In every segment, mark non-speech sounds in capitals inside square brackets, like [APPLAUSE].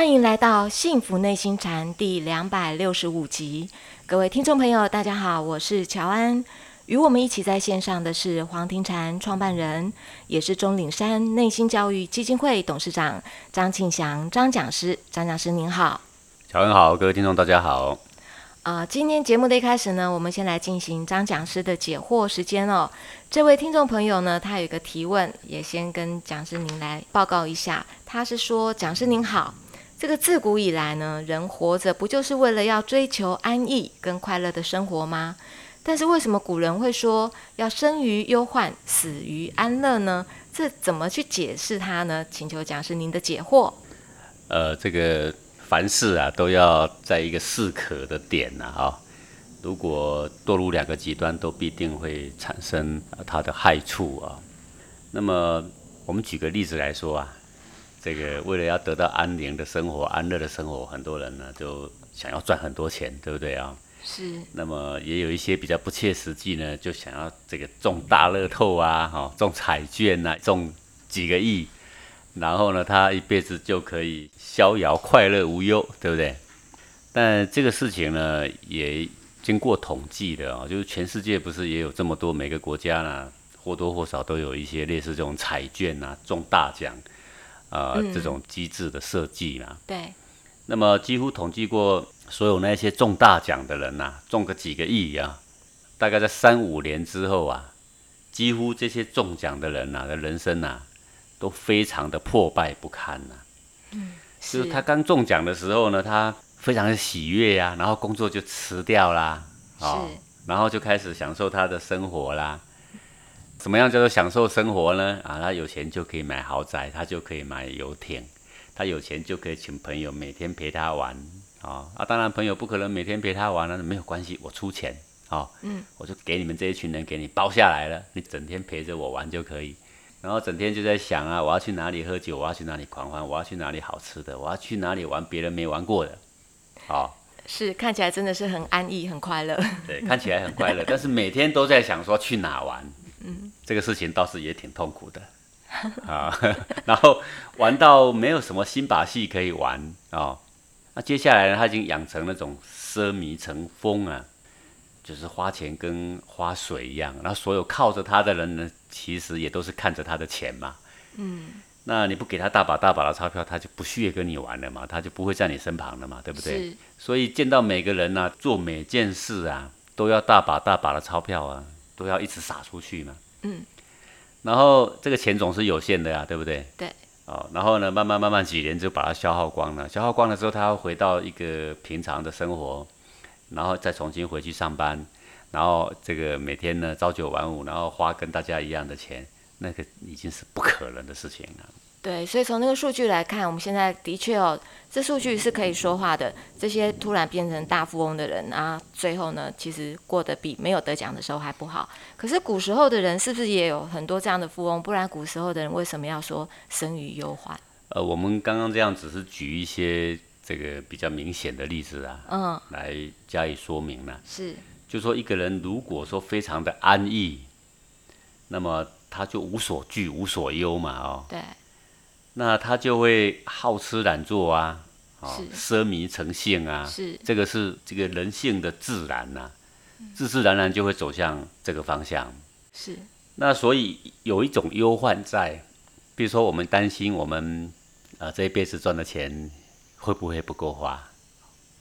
欢迎来到《幸福内心禅》第两百六十五集，各位听众朋友，大家好，我是乔安。与我们一起在线上的是黄庭禅创办人，也是钟岭山内心教育基金会董事长张庆祥张讲师。张讲师您好，乔安好，各位听众大家好。啊，今天节目的一开始呢，我们先来进行张讲师的解惑时间哦。这位听众朋友呢，他有一个提问，也先跟讲师您来报告一下。他是说，讲师您好，这个自古以来呢，人活着不就是为了要追求安逸跟快乐的生活吗？但是为什么古人会说要生于忧患，死于安乐呢？这怎么去解释它呢？请求讲师您的解惑。呃，这个凡事啊，都要在一个适可的点呐，哈。如果堕入两个极端，都必定会产生它的害处啊。那么我们举个例子来说啊，这个为了要得到安宁的生活、安乐的生活，很多人呢就想要赚很多钱，对不对啊？是，那么也有一些比较不切实际呢，就想要这个中大乐透啊，哈，中彩券呐，中几个亿，然后呢，他一辈子就可以逍遥快乐无忧，对不对？但这个事情呢，也经过统计的啊，就是全世界不是也有这么多每个国家呢，或多或少都有一些类似这种彩券啊，中大奖啊这种机制的设计嘛。对。那么几乎统计过。所有那些中大奖的人呐，中个几个亿啊，大概在三五年之后啊，几乎这些中奖的人呐的人生呐，都非常的破败不堪呐。嗯，是他刚中奖的时候呢，他非常的喜悦呀，然后工作就辞掉啦，哦，然后就开始享受他的生活啦。怎么样叫做享受生活呢？啊，他有钱就可以买豪宅，他就可以买游艇，他有钱就可以请朋友每天陪他玩。啊啊！当然，朋友不可能每天陪他玩了，没有关系，我出钱，哦，嗯，我就给你们这一群人给你包下来了，你整天陪着我玩就可以。然后整天就在想啊，我要去哪里喝酒，我要去哪里狂欢，我要去哪里好吃的，我要去哪里玩别人没玩过的，好，是看起来真的是很安逸、很快乐。对，看起来很快乐，但是每天都在想说去哪玩，嗯，这个事情倒是也挺痛苦的 [LAUGHS] 啊。[LAUGHS] 然后玩到没有什么新把戏可以玩啊。那接下来呢？他已经养成那种奢靡成风啊，就是花钱跟花水一样。那所有靠着他的人呢，其实也都是看着他的钱嘛。嗯。那你不给他大把大把的钞票，他就不屑跟你玩了嘛，他就不会在你身旁了嘛，对不对？所以见到每个人呢，做每件事啊，都要大把大把的钞票啊，都要一直撒出去嘛。嗯。然后这个钱总是有限的呀，对不对？对。哦，然后呢，慢慢慢慢几年就把它消耗光了。消耗光了之后，他要回到一个平常的生活，然后再重新回去上班，然后这个每天呢朝九晚五，然后花跟大家一样的钱，那个已经是不可能的事情了。对，所以从那个数据来看，我们现在的确哦，这数据是可以说话的。这些突然变成大富翁的人啊，最后呢，其实过得比没有得奖的时候还不好。可是古时候的人是不是也有很多这样的富翁？不然古时候的人为什么要说生于忧患？呃，我们刚刚这样只是举一些这个比较明显的例子啊，嗯，来加以说明了。是，就说一个人如果说非常的安逸，那么他就无所惧、无所忧嘛，哦，对。那他就会好吃懒做啊，哦，奢靡成性啊，是。这个是这个人性的自然呐，自自然然就会走向这个方向。是。那所以有一种忧患在，比如说我们担心我们啊这一辈子赚的钱会不会不够花，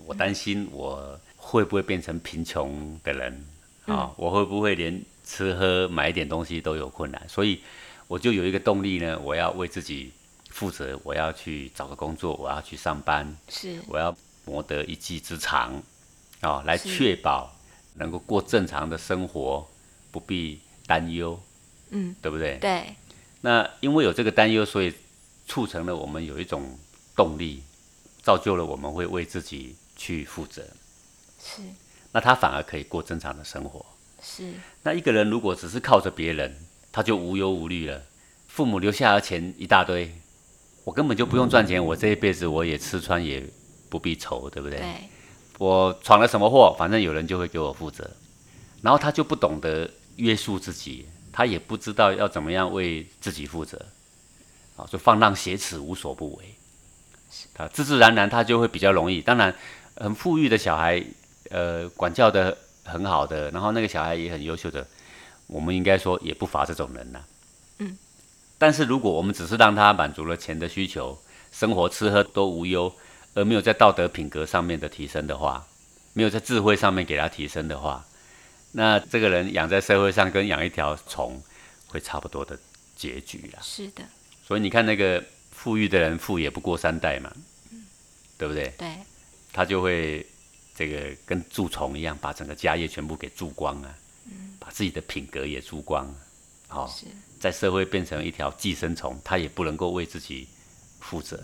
我担心我会不会变成贫穷的人？啊，我会不会连吃喝买一点东西都有困难，所以我就有一个动力呢，我要为自己。负责，我要去找个工作，我要去上班，是，我要谋得一技之长，哦，来确保能够过正常的生活，不必担忧，嗯，对不对？对。那因为有这个担忧，所以促成了我们有一种动力，造就了我们会为自己去负责，是。那他反而可以过正常的生活，是。那一个人如果只是靠着别人，他就无忧无虑了，父母留下的钱一大堆。我根本就不用赚钱，我这一辈子我也吃穿也不必愁，对不对？对。我闯了什么祸，反正有人就会给我负责。然后他就不懂得约束自己，他也不知道要怎么样为自己负责，啊，就放浪挟持，无所不为。他自自然然他就会比较容易。当然，很富裕的小孩，呃，管教的很好的，然后那个小孩也很优秀的，我们应该说也不乏这种人呐。嗯。但是如果我们只是让他满足了钱的需求，生活吃喝都无忧，而没有在道德品格上面的提升的话，没有在智慧上面给他提升的话，那这个人养在社会上跟养一条虫会差不多的结局啦。是的。所以你看那个富裕的人富也不过三代嘛，对不对？对。他就会这个跟蛀虫一样，把整个家业全部给蛀光啊，把自己的品格也蛀光，好，在社会变成一条寄生虫，他也不能够为自己负责。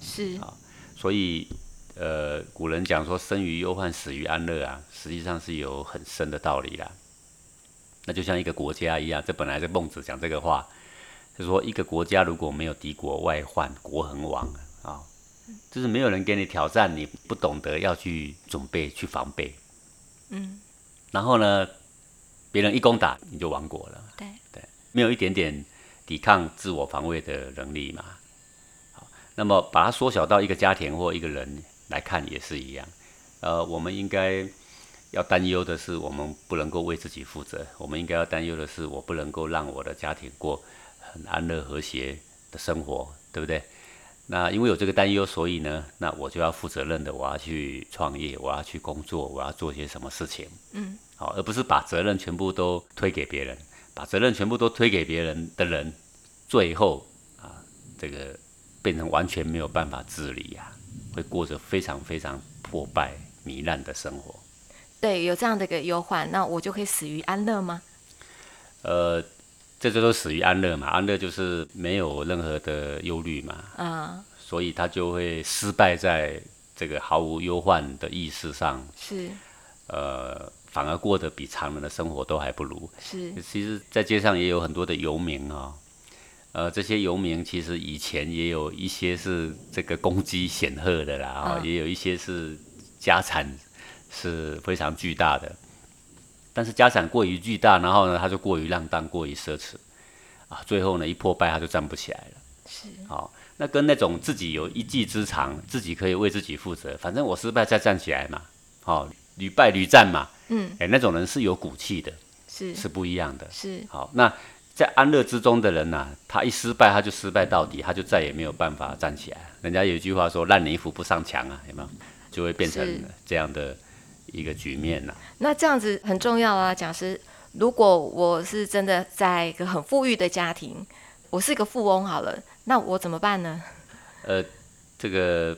是。啊，所以。呃，古人讲说“生于忧患，死于安乐”啊，实际上是有很深的道理啦。那就像一个国家一样，这本来是孟子讲这个话，就说一个国家如果没有敌国外患，国恒亡啊，就是没有人给你挑战，你不懂得要去准备、去防备，嗯，然后呢，别人一攻打你就亡国了，对对，没有一点点抵抗、自我防卫的能力嘛。好，那么把它缩小到一个家庭或一个人。来看也是一样，呃，我们应该要担忧的是，我们不能够为自己负责。我们应该要担忧的是，我不能够让我的家庭过很安乐和谐的生活，对不对？那因为有这个担忧，所以呢，那我就要负责任的，我要去创业，我要去工作，我要做些什么事情，嗯，好，而不是把责任全部都推给别人，把责任全部都推给别人的人，最后啊，这个变成完全没有办法自理呀。会过着非常非常破败糜烂的生活。对，有这样的一个忧患，那我就可以死于安乐吗？呃，这就都死于安乐嘛，安乐就是没有任何的忧虑嘛。啊。所以他就会失败在这个毫无忧患的意识上。是。呃，反而过得比常人的生活都还不如。是。其实，在街上也有很多的游民啊。呃，这些游民其实以前也有一些是这个功绩显赫的啦，啊，也有一些是家产是非常巨大的，但是家产过于巨大，然后呢，他就过于浪荡，过于奢侈，啊，最后呢一破败他就站不起来了。是，好，那跟那种自己有一技之长，自己可以为自己负责，反正我失败再站起来嘛，好，屡败屡战嘛，嗯，哎，那种人是有骨气的，是是不一样的，是，好，那。在安乐之中的人呐，他一失败，他就失败到底，他就再也没有办法站起来。人家有一句话说：“烂泥扶不上墙啊，有没有？”就会变成这样的一个局面呐。那这样子很重要啊，讲师。如果我是真的在一个很富裕的家庭，我是一个富翁好了，那我怎么办呢？呃，这个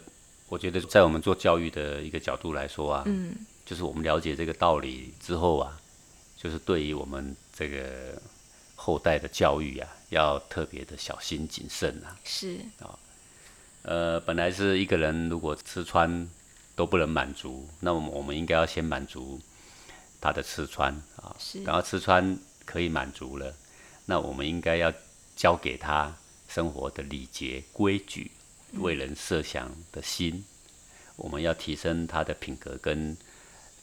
我觉得在我们做教育的一个角度来说啊，嗯，就是我们了解这个道理之后啊，就是对于我们这个。后代的教育啊，要特别的小心谨慎啊。是啊，呃，本来是一个人如果吃穿都不能满足，那么我们应该要先满足他的吃穿啊。是，然后吃穿可以满足了，那我们应该要教给他生活的礼节规矩、为人设想的心。我们要提升他的品格跟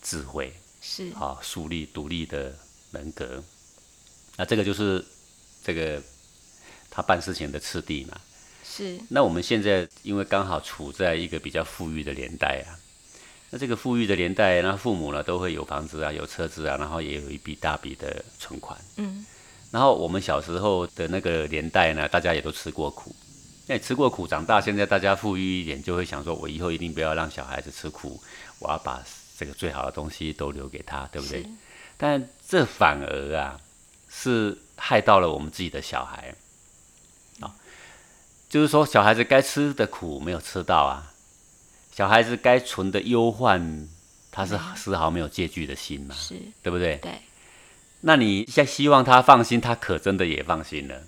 智慧，是啊，树立独立的人格。那这个就是这个他办事情的次第嘛。是。那我们现在因为刚好处在一个比较富裕的年代啊，那这个富裕的年代，那父母呢都会有房子啊，有车子啊，然后也有一笔大笔的存款。嗯。然后我们小时候的那个年代呢，大家也都吃过苦。那吃过苦长大，现在大家富裕一点，就会想说，我以后一定不要让小孩子吃苦，我要把这个最好的东西都留给他，对不对？但这反而啊。是害到了我们自己的小孩，啊，就是说小孩子该吃的苦没有吃到啊，小孩子该存的忧患，他是丝毫没有戒惧的心嘛，是，对不对？对。那你现在希望他放心，他可真的也放心了，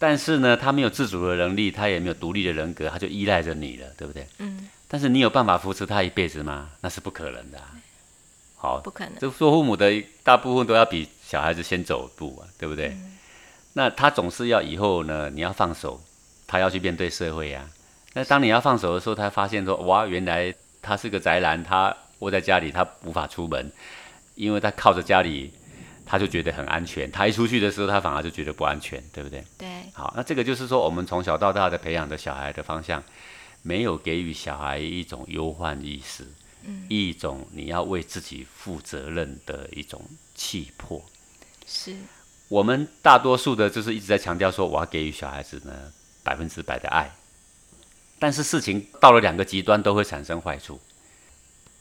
但是呢，他没有自主的能力，他也没有独立的人格，他就依赖着你了，对不对？嗯。但是你有办法扶持他一辈子吗？那是不可能的。好，不可能。就做父母的大部分都要比小孩子先走步啊，对不对？那他总是要以后呢，你要放手，他要去面对社会呀。那当你要放手的时候，他发现说，哇，原来他是个宅男，他窝在家里，他无法出门，因为他靠着家里，他就觉得很安全。他一出去的时候，他反而就觉得不安全，对不对？对。好，那这个就是说，我们从小到大的培养的小孩的方向，没有给予小孩一种忧患意识，一种你要为自己负责任的一种气魄。是我们大多数的，就是一直在强调说，我要给予小孩子呢百分之百的爱，但是事情到了两个极端，都会产生坏处。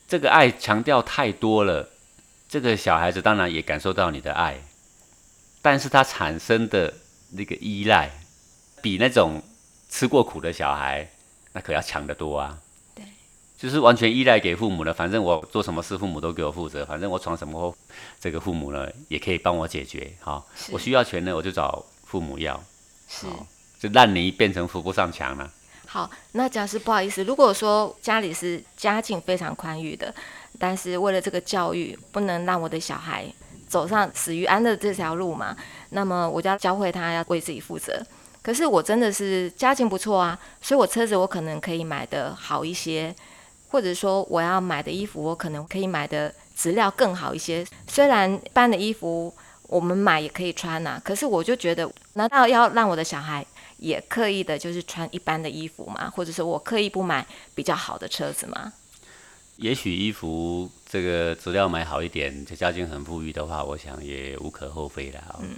这个爱强调太多了，这个小孩子当然也感受到你的爱，但是他产生的那个依赖，比那种吃过苦的小孩，那可要强得多啊。对，就是完全依赖给父母了，反正我做什么事，父母都给我负责，反正我闯什么祸，这个父母呢也可以帮我解决。好，是我需要钱呢，我就找父母要，是。就烂泥变成扶不上墙了。好，那假设不好意思，如果说家里是家境非常宽裕的，但是为了这个教育，不能让我的小孩走上死于安乐这条路嘛，那么我就要教会他要为自己负责。可是我真的是家境不错啊，所以我车子我可能可以买的好一些，或者说我要买的衣服我可能可以买的质料更好一些。虽然一般的衣服我们买也可以穿呐、可是我就觉得，难道要让我的小孩？也刻意的就是穿一般的衣服吗，或者是我刻意不买比较好的车子吗？也许衣服这个质量买好一点，这家境很富裕的话，我想也无可厚非的啊。嗯。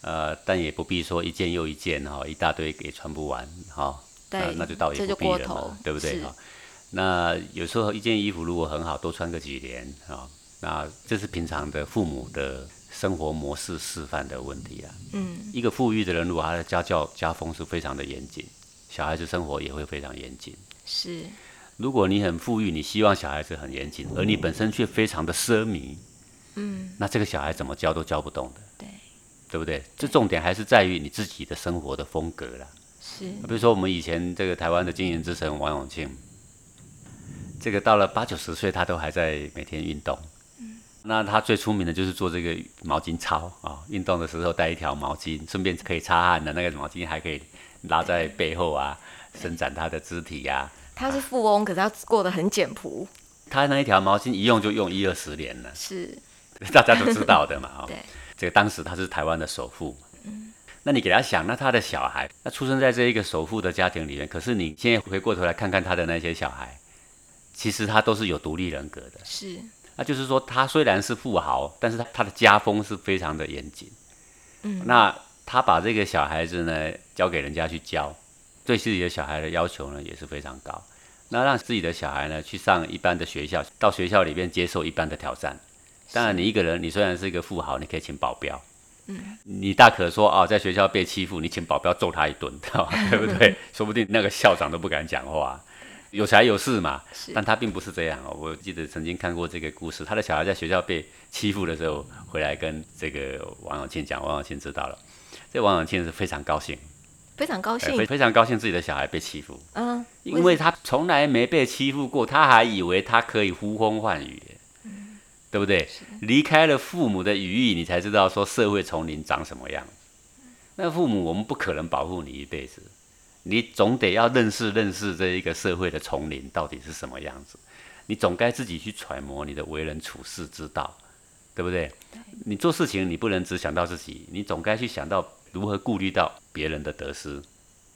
呃，但也不必说一件又一件哈，一大堆也穿不完哈。对、那那就倒也不必了嘛，对不对哈？那有时候一件衣服如果很好，多穿个几年啊，那这是平常的父母的。生活模式示范的问题啊，嗯，一个富裕的人，如果他的家教家风是非常的严谨，小孩子生活也会非常严谨。是，如果你很富裕，你希望小孩子很严谨，而你本身却非常的奢靡，嗯，那这个小孩怎么教都教不动的，对，对不对？这重点还是在于你自己的生活的风格啦。是，比如说我们以前这个台湾的经营之神王永庆，这个到了八九十岁，他都还在每天运动。那他最出名的就是做这个毛巾操啊，运动的时候带一条毛巾，顺便可以擦汗的那个毛巾还可以拉在背后啊，伸展他的肢体呀。他是富翁，可是他过得很简朴。他那一条毛巾一用就用一二十年了，是 [LAUGHS] 大家都知道的嘛。对，这个当时他是台湾的首富。嗯，那你给他想，那他的小孩，那出生在这一个首富的家庭里面，可是你现在回过头来看看他的那些小孩，其实他都是有独立人格的。是。那就是说，他虽然是富豪，但是他他的家风是非常的严谨。嗯，那他把这个小孩子呢交给人家去教，对自己的小孩的要求呢也是非常高。那让自己的小孩呢去上一般的学校，到学校里面接受一般的挑战。当然，你一个人，你虽然是一个富豪，你可以请保镖。嗯，你大可说啊，在学校被欺负，你请保镖揍他一顿，[LAUGHS] [LAUGHS] 对不对？说不定那个校长都不敢讲话。有财有势嘛，但他并不是这样哦。我记得曾经看过这个故事，他的小孩在学校被欺负的时候，回来跟这个王永庆讲，王永庆知道了，这王永庆是非常高兴，非常高兴，非非常高兴自己的小孩被欺负，嗯，因为他从来没被欺负过，他还以为他可以呼风唤雨，嗯，对不对？离开了父母的羽翼，你才知道说社会丛林长什么样。那父母我们不可能保护你一辈子。你总得要认识认识这一个社会的丛林到底是什么样子，你总该自己去揣摩你的为人处事之道，对不对？你做事情你不能只想到自己，你总该去想到如何顾虑到别人的得失，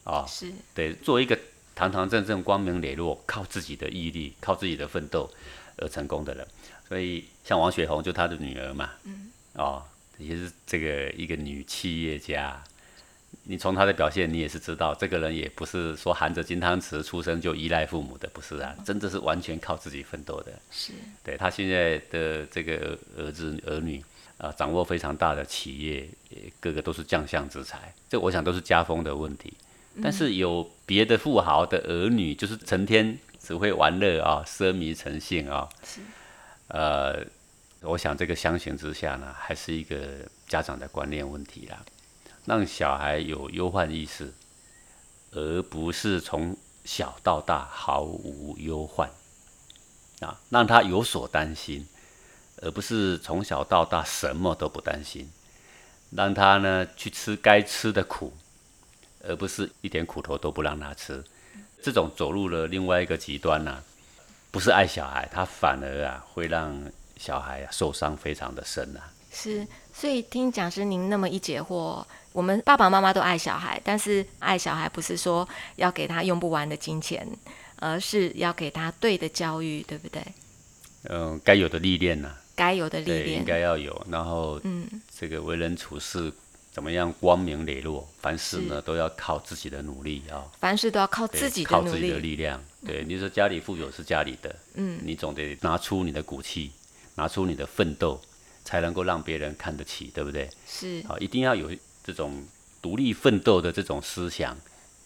啊，是对，做一个堂堂正正、光明磊落、靠自己的毅力、靠自己的奋斗而成功的人。所以像王雪红就她的女儿嘛，嗯，哦，也是这个一个女企业家。你从她的表现，你也是知道，这个人也不是说含着金汤匙出生就依赖父母的，不是啊，真的是完全靠自己奋斗的。是，对她现在的这个儿子儿女啊，掌握非常大的企业，个个都是将相之才。这我想都是家风的问题。但是有别的富豪的儿女，就是成天只会玩乐啊，奢靡成性啊。是。呃，我想这个相形之下呢，还是一个家长的观念问题啦。让小孩有忧患意识，而不是从小到大毫无忧患啊，让他有所担心，而不是从小到大什么都不担心，让他呢去吃该吃的苦，而不是一点苦头都不让他吃。这种走入了另外一个极端呢，不是爱小孩，他反而啊会让小孩啊受伤非常的深啊。是，所以听讲师您那么一解惑，我们爸爸妈妈都爱小孩，但是爱小孩不是说要给他用不完的金钱，而是要给他对的教育，对不对？嗯，该有的历练呐、该有的历练，应，该要有。然后嗯，这个为人处事怎么样光明磊落，凡事呢都要靠自己的努力啊。凡事都要靠自己的靠自己的力，量。对，你说家里富有是家里的，嗯，你总得拿出你的骨气，拿出你的奋斗，才能够让别人看得起，对不对？是，好，一定要有这种独立奋斗的这种思想，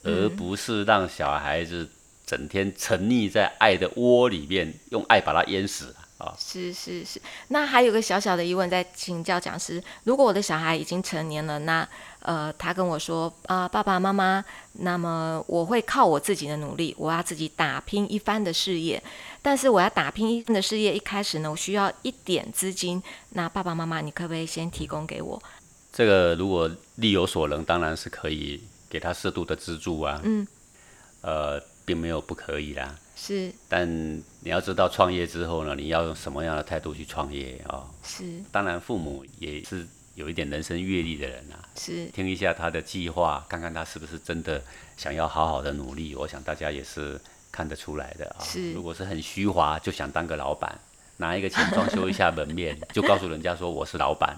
而嗯不是让小孩子整天沉溺在爱的窝里面，用爱把他淹死啊。是是是。那还有个小小的疑问，在请教讲师：如果我的小孩已经成年了，那呃，他跟我说啊、爸爸妈妈，那么我会靠我自己的努力，我要自己打拼一番的事业。但是我要打拼一番的事业，一开始呢，我需要一点资金。那爸爸妈妈，你可不可以先提供给我？这个如果力有所能，当然是可以给他适度的资助啊。嗯，呃，并没有不可以啦。是但你要知道，创业之后呢，你要用什么样的态度去创业啊、是当然，父母也是有一点人生阅历的人啊，是，听一下他的计划，看看他是不是真的想要好好的努力。我想大家也是看得出来的啊。是如果是很虚华，就想当个老板，拿一个钱装修一下门面，就告诉人家说我是老板，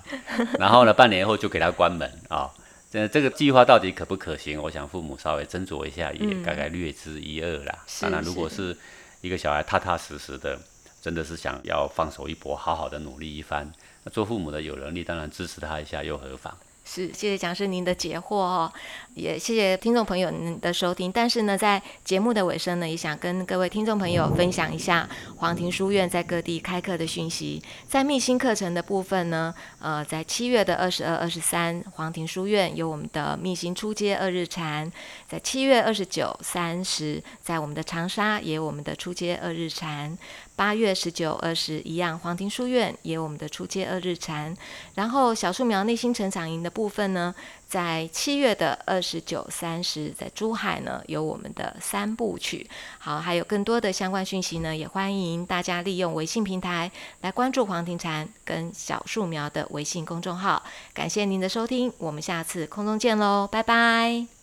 然后呢，半年后就给他关门啊。这这个计划到底可不可行？我想父母稍微斟酌一下，也嗯大概略知一二啦。是当然，如果是是一个小孩踏踏实实的，真的是想要放手一搏，好好的努力一番，那做父母的有能力，当然支持他一下又何妨？是，谢谢讲师您的解惑哦，也谢谢听众朋友您的收听。但是呢，在节目的尾声呢，也想跟各位听众朋友分享一下黄庭书院在各地开课的讯息。在密心课程的部分呢，呃，在七月的二十二、二十三，黄庭书院有我们的密心初阶二日禅；在七月二十九、三十，在我们的长沙也有我们的初阶二日禅。八月十九、二十一样，黄庭书院也有我们的初阶二日禅。然后小树苗内心成长营的部分呢，在七月的二十九、三十，在珠海呢有我们的三部曲。好，还有更多的相关讯息呢，也欢迎大家利用微信平台来关注黄庭禅跟小树苗的微信公众号。感谢您的收听，我们下次空中见喽，拜拜。